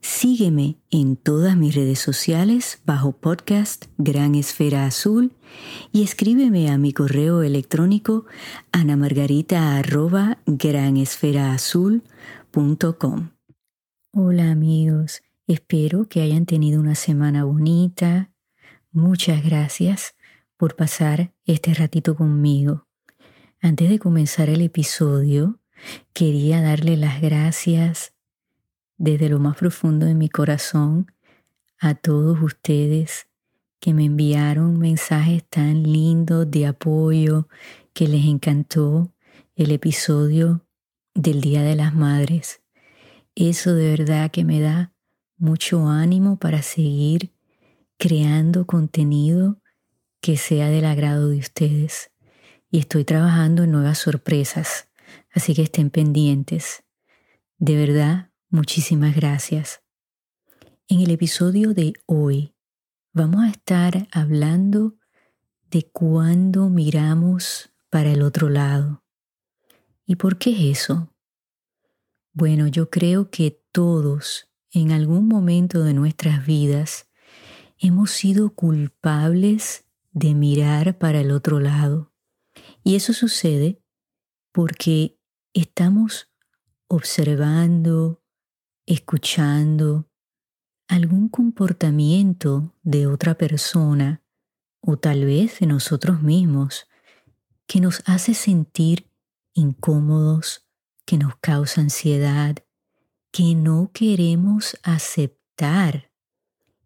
Sígueme en todas mis redes sociales bajo podcast Gran Esfera Azul y escríbeme a mi correo electrónico anamargarita.granesferaazul.com. Hola amigos, espero que hayan tenido una semana bonita. Muchas gracias por pasar este ratito conmigo. Antes de comenzar el episodio, quería darle las gracias desde lo más profundo de mi corazón a todos ustedes que me enviaron mensajes tan lindos de apoyo, que les encantó el episodio del Día de las Madres. Eso de verdad que me da mucho ánimo para seguir creando contenido que sea del agrado de ustedes. Y estoy trabajando en nuevas sorpresas, así que estén pendientes. De verdad, Muchísimas gracias. En el episodio de hoy vamos a estar hablando de cuándo miramos para el otro lado. ¿Y por qué es eso? Bueno, yo creo que todos en algún momento de nuestras vidas hemos sido culpables de mirar para el otro lado. Y eso sucede porque estamos observando, escuchando algún comportamiento de otra persona o tal vez de nosotros mismos que nos hace sentir incómodos, que nos causa ansiedad, que no queremos aceptar.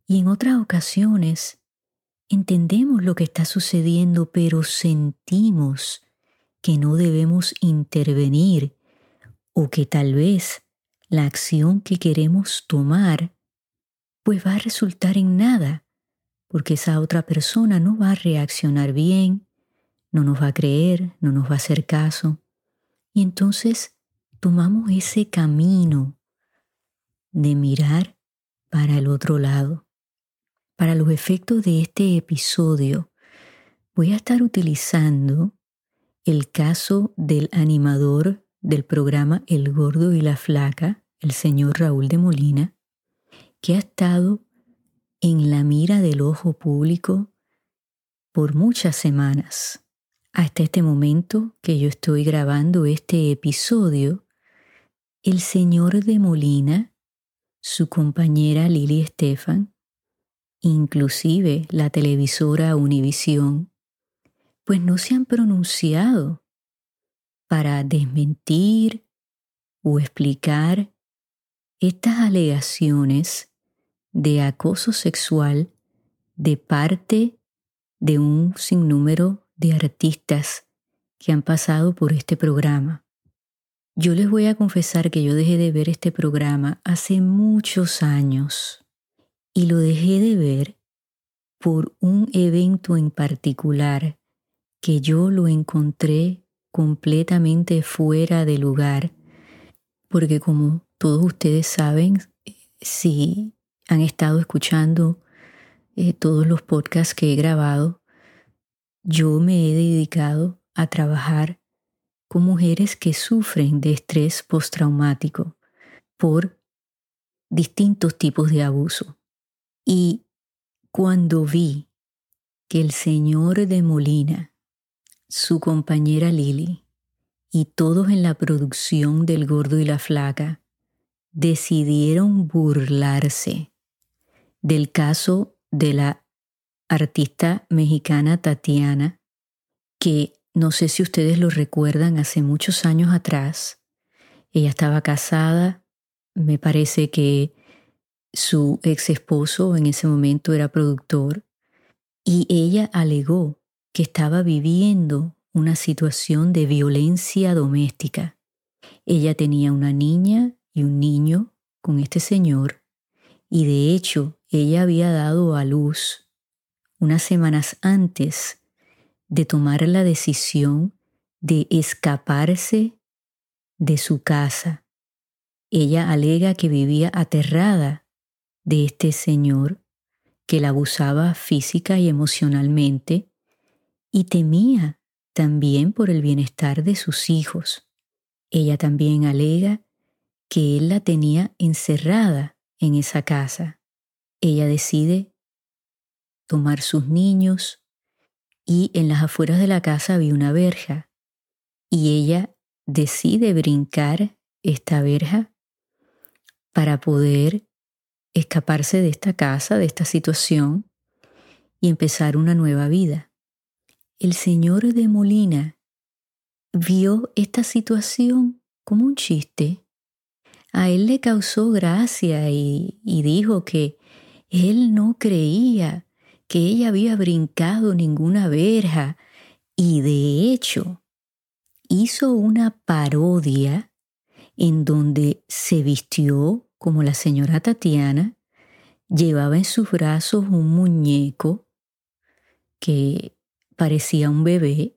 Y en otras ocasiones entendemos lo que está sucediendo, pero sentimos que no debemos intervenir o que tal vez la acción que queremos tomar, pues va a resultar en nada, porque esa otra persona no va a reaccionar bien, no nos va a creer, no nos va a hacer caso. Y entonces tomamos ese camino de mirar para el otro lado. Para los efectos de este episodio, voy a estar utilizando el caso del animador del programa El Gordo y la Flaca, el señor Raúl de Molina, que ha estado en la mira del ojo público por muchas semanas. Hasta este momento que yo estoy grabando este episodio, el señor de Molina, su compañera Lili Estefan, inclusive la televisora Univisión, pues no se han pronunciado para desmentir o explicar estas alegaciones de acoso sexual de parte de un sinnúmero de artistas que han pasado por este programa. Yo les voy a confesar que yo dejé de ver este programa hace muchos años y lo dejé de ver por un evento en particular que yo lo encontré completamente fuera de lugar, porque como todos ustedes saben, si han estado escuchando eh, todos los podcasts que he grabado, yo me he dedicado a trabajar con mujeres que sufren de estrés postraumático por distintos tipos de abuso. Y cuando vi que el señor de Molina, su compañera Lili y todos en la producción del gordo y la flaca decidieron burlarse del caso de la artista mexicana Tatiana, que no sé si ustedes lo recuerdan hace muchos años atrás. Ella estaba casada, me parece que su ex esposo en ese momento era productor, y ella alegó que estaba viviendo una situación de violencia doméstica. Ella tenía una niña y un niño con este señor, y de hecho ella había dado a luz unas semanas antes de tomar la decisión de escaparse de su casa. Ella alega que vivía aterrada de este señor que la abusaba física y emocionalmente y temía también por el bienestar de sus hijos. Ella también alega que él la tenía encerrada en esa casa. Ella decide tomar sus niños y en las afueras de la casa había una verja y ella decide brincar esta verja para poder escaparse de esta casa, de esta situación y empezar una nueva vida. El señor de Molina vio esta situación como un chiste. A él le causó gracia y, dijo que él no creía que ella había brincado ninguna verja y de hecho hizo una parodia en donde se vistió como la señora Tatiana, llevaba en sus brazos un muñeco que parecía un bebé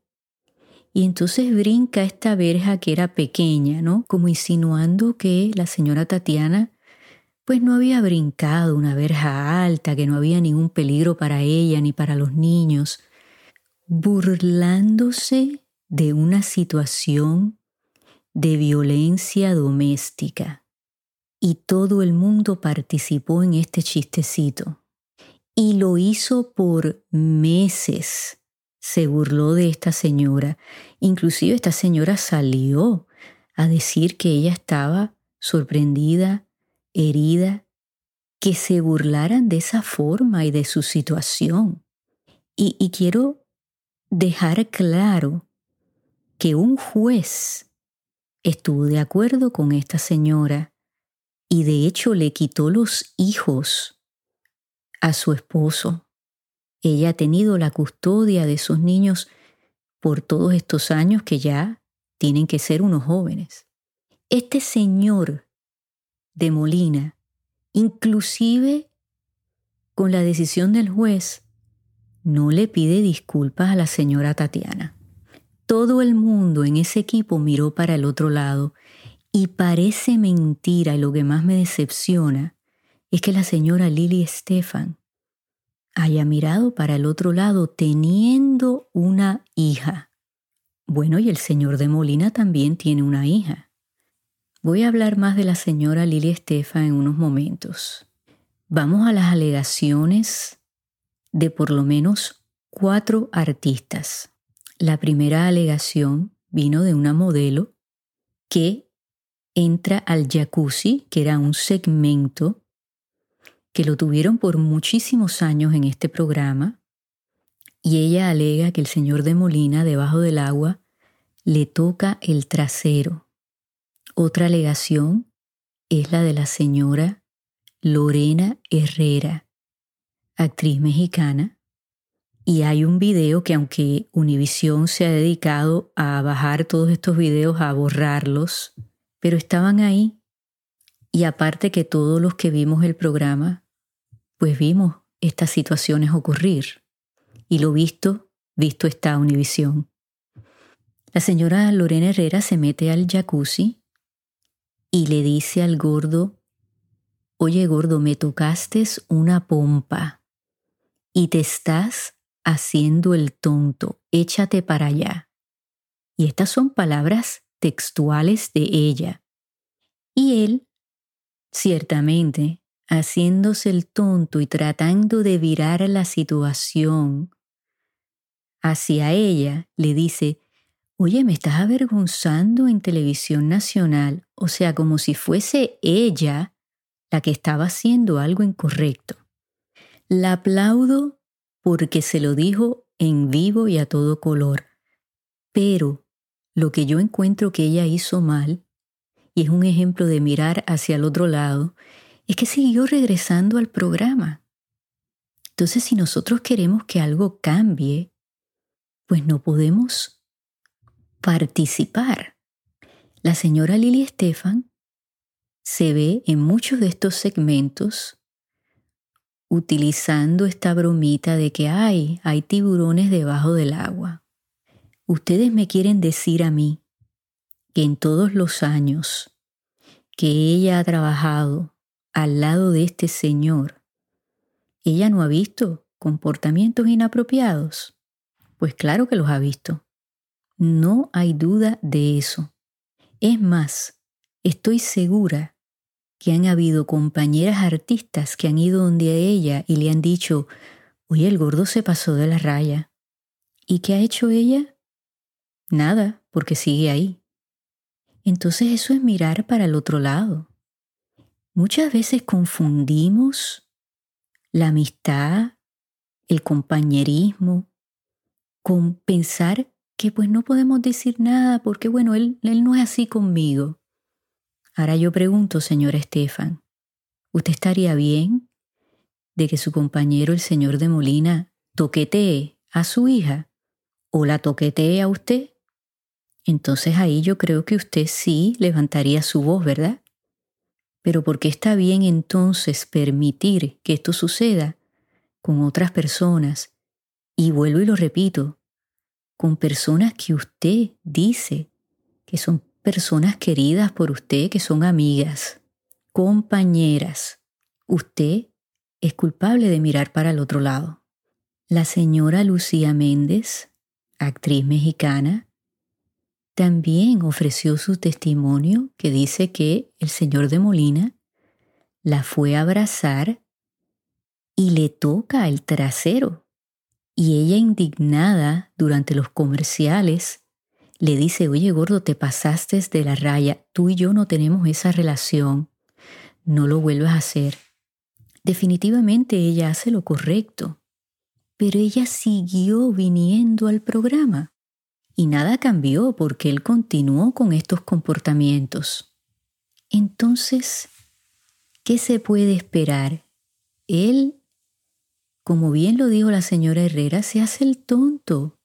y entonces brinca esta verja que era pequeña, ¿no? Como insinuando que la señora Tatiana pues no había brincado una verja alta, que no había ningún peligro para ella ni para los niños, burlándose de una situación de violencia doméstica. Y todo el mundo participó en este chistecito. Y lo hizo por meses. Se burló de esta señora. Inclusive esta señora salió a decir que ella estaba sorprendida herida, que se burlaran de esa forma y de su situación. Y, quiero dejar claro que un juez estuvo de acuerdo con esta señora y de hecho le quitó los hijos a su esposo. Ella ha tenido la custodia de sus niños por todos estos años que ya tienen que ser unos jóvenes. Este señor de Molina, inclusive con la decisión del juez, no le pide disculpas a la señora Tatiana. Todo el mundo en ese equipo miró para el otro lado y parece mentira y lo que más me decepciona es que la señora Lily Stefan haya mirado para el otro lado teniendo una hija. Bueno, y el señor de Molina también tiene una hija. Voy a hablar más de la señora Lili Estefan en unos momentos. Vamos a las alegaciones de por lo menos cuatro artistas. La primera alegación vino de una modelo que entra al jacuzzi, que era un segmento que lo tuvieron por muchísimos años en este programa, y ella alega que el señor de Molina debajo del agua le toca el trasero otra alegación es la de la señora Lorena Herrera, actriz mexicana, y hay un video que aunque Univision se ha dedicado a bajar todos estos videos, a borrarlos, pero estaban ahí. Y aparte que todos los que vimos el programa, pues vimos estas situaciones ocurrir. Y lo visto, visto está Univisión. La señora Lorena Herrera se mete al jacuzzi y le dice al gordo, oye gordo, me tocaste una pompa y te estás haciendo el tonto, échate para allá. Y estas son palabras textuales de ella. Y él, ciertamente, haciéndose el tonto y tratando de virar la situación hacia ella, le dice, oye, me estás avergonzando en televisión nacional, o sea, como si fuese ella la que estaba haciendo algo incorrecto. La aplaudo porque se lo dijo en vivo y a todo color, pero lo que yo encuentro que ella hizo mal, y es un ejemplo de mirar hacia el otro lado, es que siguió regresando al programa. Entonces, si nosotros queremos que algo cambie, pues no podemos participar. La señora Lili Estefan se ve en muchos de estos segmentos utilizando esta bromita de que hay, hay tiburones debajo del agua. Ustedes me quieren decir a mí que en todos los años que ella ha trabajado al lado de este señor, ella no ha visto comportamientos inapropiados. Pues claro que los ha visto. No hay duda de eso. Es más, estoy segura que han habido compañeras artistas que han ido donde a ella y le han dicho, oye, el gordo se pasó de la raya. ¿Y qué ha hecho ella? Nada, porque sigue ahí. Entonces eso es mirar para el otro lado. Muchas veces confundimos la amistad, el compañerismo, con pensar que pues no podemos decir nada porque bueno, él, él no es así conmigo. Ahora yo pregunto, señor Estefan, ¿usted estaría bien de que su compañero, el señor de Molina, toquetee a su hija o la toquetee a usted? Entonces ahí yo creo que usted sí levantaría su voz, ¿verdad? Pero ¿por qué está bien entonces permitir que esto suceda con otras personas? Y vuelvo y lo repito, con personas que usted dice que son personas queridas por usted, que son amigas, compañeras. Usted es culpable de mirar para el otro lado. La señora Lucía Méndez, actriz mexicana, también ofreció su testimonio que dice que el señor de Molina la fue a abrazar y le toca el trasero. Y ella indignada durante los comerciales le dice, oye gordo, te pasaste de la raya, tú y yo no tenemos esa relación, no lo vuelvas a hacer. Definitivamente ella hace lo correcto, pero ella siguió viniendo al programa y nada cambió porque él continuó con estos comportamientos. Entonces, ¿qué se puede esperar? Él, como bien lo dijo la señora Herrera, se hace el tonto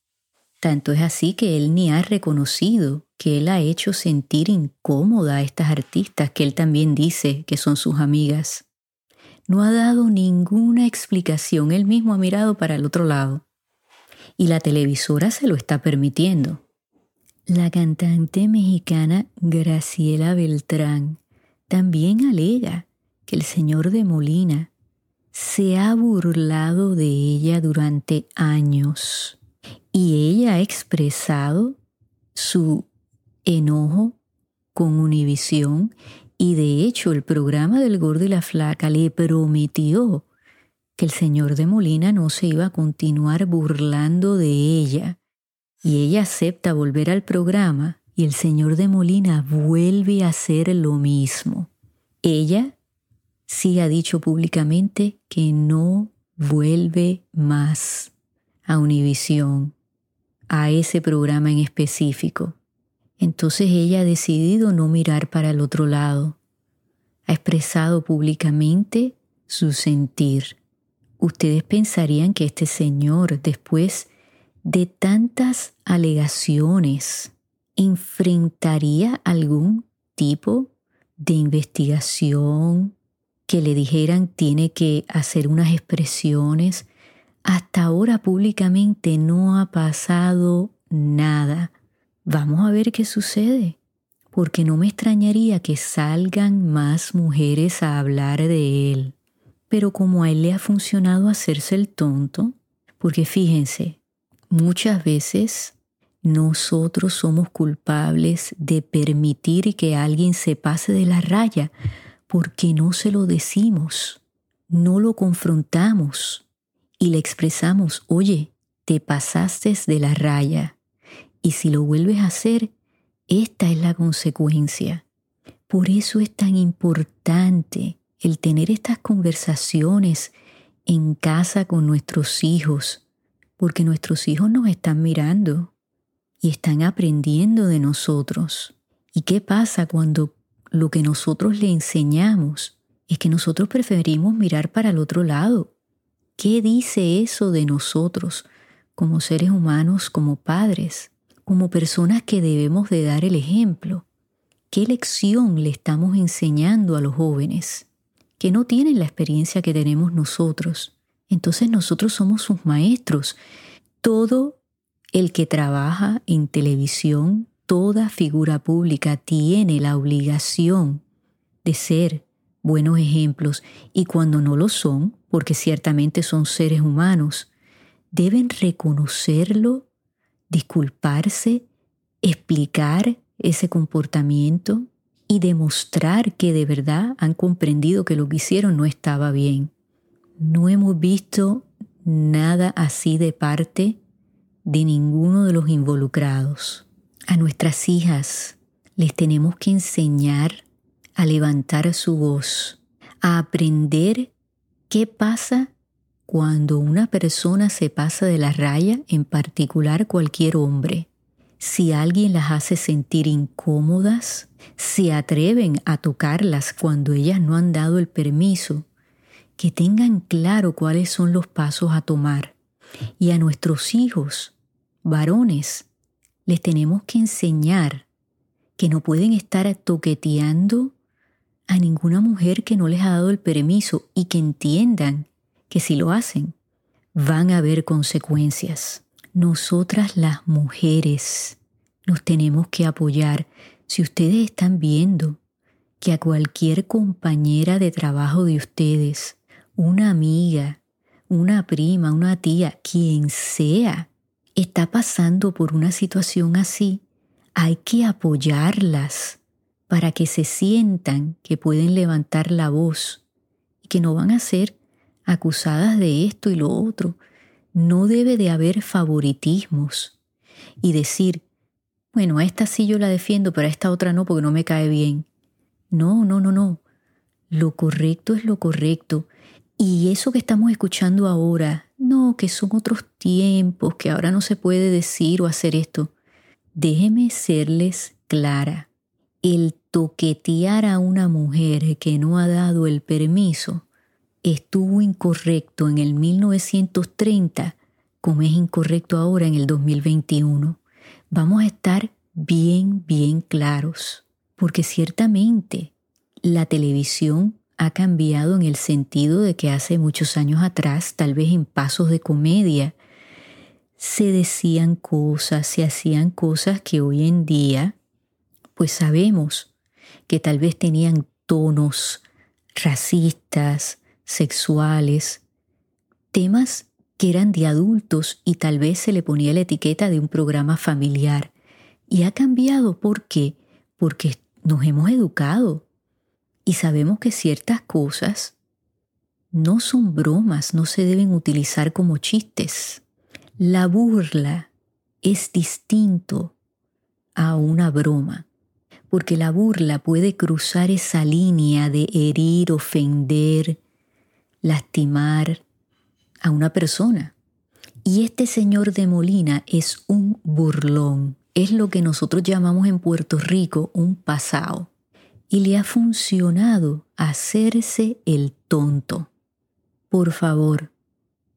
tanto es así que él ni ha reconocido que él ha hecho sentir incómoda a estas artistas que él también dice que son sus amigas. No ha dado ninguna explicación, él mismo ha mirado para el otro lado. Y la televisora se lo está permitiendo. La cantante mexicana Graciela Beltrán también alega que el señor de Molina se ha burlado de ella durante años y ella ha expresado su enojo con Univisión y de hecho el programa del gordo y la flaca le prometió que el señor de Molina no se iba a continuar burlando de ella. Y ella acepta volver al programa y el señor de Molina vuelve a hacer lo mismo. Ella sí ha dicho públicamente que no vuelve más a Univisión a ese programa en específico. Entonces ella ha decidido no mirar para el otro lado. Ha expresado públicamente su sentir. Ustedes pensarían que este señor, después de tantas alegaciones, enfrentaría algún tipo de investigación, que le dijeran tiene que hacer unas expresiones, hasta ahora públicamente no ha pasado nada. Vamos a ver qué sucede, porque no me extrañaría que salgan más mujeres a hablar de él. Pero como a él le ha funcionado hacerse el tonto, porque fíjense, muchas veces nosotros somos culpables de permitir que alguien se pase de la raya porque no se lo decimos, no lo confrontamos, y le expresamos, oye, te pasaste de la raya y si lo vuelves a hacer, esta es la consecuencia. Por eso es tan importante el tener estas conversaciones en casa con nuestros hijos, porque nuestros hijos nos están mirando y están aprendiendo de nosotros. ¿Y qué pasa cuando lo que nosotros le enseñamos es que nosotros preferimos mirar para el otro lado ¿Qué dice eso de nosotros como seres humanos, como padres, como personas que debemos de dar el ejemplo? ¿Qué lección le estamos enseñando a los jóvenes? Que no tienen la experiencia que tenemos nosotros. Entonces nosotros somos sus maestros. Todo el que trabaja en televisión, toda figura pública tiene la obligación de ser buenos ejemplos y cuando no lo son, porque ciertamente son seres humanos, deben reconocerlo, disculparse, explicar ese comportamiento y demostrar que de verdad han comprendido que lo que hicieron no estaba bien. No hemos visto nada así de parte de ninguno de los involucrados. A nuestras hijas les tenemos que enseñar a levantar su voz, a aprender qué pasa cuando una persona se pasa de la raya, en particular cualquier hombre. Si alguien las hace sentir incómodas, se atreven a tocarlas cuando ellas no han dado el permiso, que tengan claro cuáles son los pasos a tomar. Y a nuestros hijos, varones, les tenemos que enseñar que no pueden estar toqueteando a ninguna mujer que no les ha dado el permiso y que entiendan que si lo hacen van a haber consecuencias. Nosotras las mujeres nos tenemos que apoyar. Si ustedes están viendo que a cualquier compañera de trabajo de ustedes, una amiga, una prima, una tía, quien sea, está pasando por una situación así, hay que apoyarlas para que se sientan que pueden levantar la voz y que no van a ser acusadas de esto y lo otro. No debe de haber favoritismos y decir, bueno, a esta sí yo la defiendo, pero a esta otra no porque no me cae bien. No, no, no, no. Lo correcto es lo correcto. Y eso que estamos escuchando ahora, no, que son otros tiempos, que ahora no se puede decir o hacer esto. Déjeme serles clara. El toquetear a una mujer que no ha dado el permiso estuvo incorrecto en el 1930 como es incorrecto ahora en el 2021. Vamos a estar bien, bien claros, porque ciertamente la televisión ha cambiado en el sentido de que hace muchos años atrás, tal vez en pasos de comedia, se decían cosas, se hacían cosas que hoy en día, pues sabemos que tal vez tenían tonos racistas, sexuales, temas que eran de adultos y tal vez se le ponía la etiqueta de un programa familiar. Y ha cambiado, ¿por qué? Porque nos hemos educado y sabemos que ciertas cosas no son bromas, no se deben utilizar como chistes. La burla es distinto a una broma porque la burla puede cruzar esa línea de herir, ofender, lastimar a una persona. Y este señor de Molina es un burlón, es lo que nosotros llamamos en Puerto Rico un pasado. Y le ha funcionado hacerse el tonto. Por favor,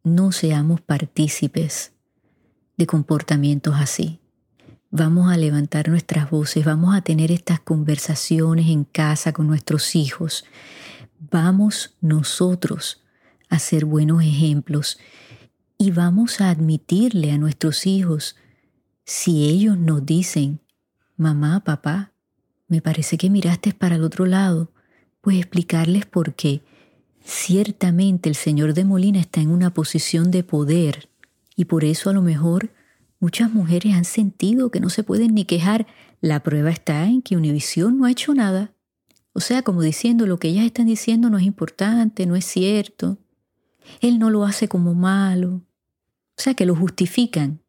no seamos partícipes de comportamientos así. Vamos a levantar nuestras voces, vamos a tener estas conversaciones en casa con nuestros hijos. Vamos nosotros a ser buenos ejemplos y vamos a admitirle a nuestros hijos si ellos nos dicen, mamá, papá, me parece que miraste para el otro lado, pues explicarles por qué. Ciertamente el señor de Molina está en una posición de poder y por eso a lo mejor Muchas mujeres han sentido que no se pueden ni quejar. La prueba está en que Univisión no ha hecho nada. O sea, como diciendo lo que ellas están diciendo no es importante, no es cierto. Él no lo hace como malo. O sea, que lo justifican.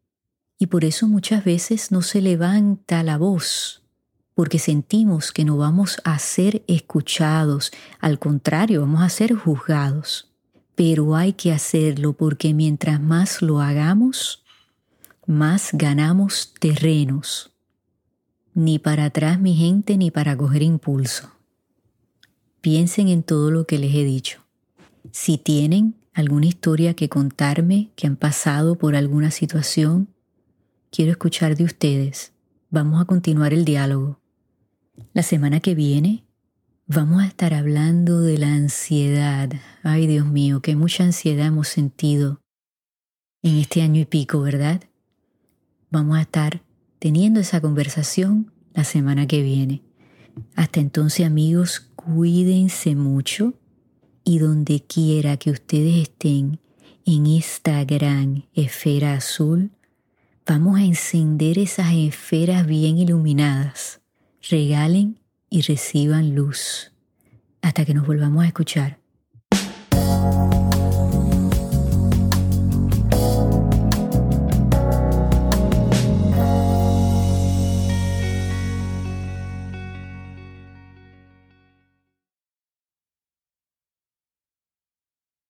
Y por eso muchas veces no se levanta la voz, porque sentimos que no vamos a ser escuchados, al contrario, vamos a ser juzgados. Pero hay que hacerlo porque mientras más lo hagamos, más ganamos terrenos. Ni para atrás mi gente ni para coger impulso. Piensen en todo lo que les he dicho. Si tienen alguna historia que contarme, que han pasado por alguna situación, quiero escuchar de ustedes. Vamos a continuar el diálogo. La semana que viene Vamos a estar hablando de la ansiedad. Ay, Dios mío, que mucha ansiedad hemos sentido en este año y pico, ¿verdad? Vamos a estar teniendo esa conversación la semana que viene. Hasta entonces, amigos, cuídense mucho y donde quiera que ustedes estén en esta gran esfera azul, vamos a encender esas esferas bien iluminadas. Regalen y reciban luz. Hasta que nos volvamos a escuchar.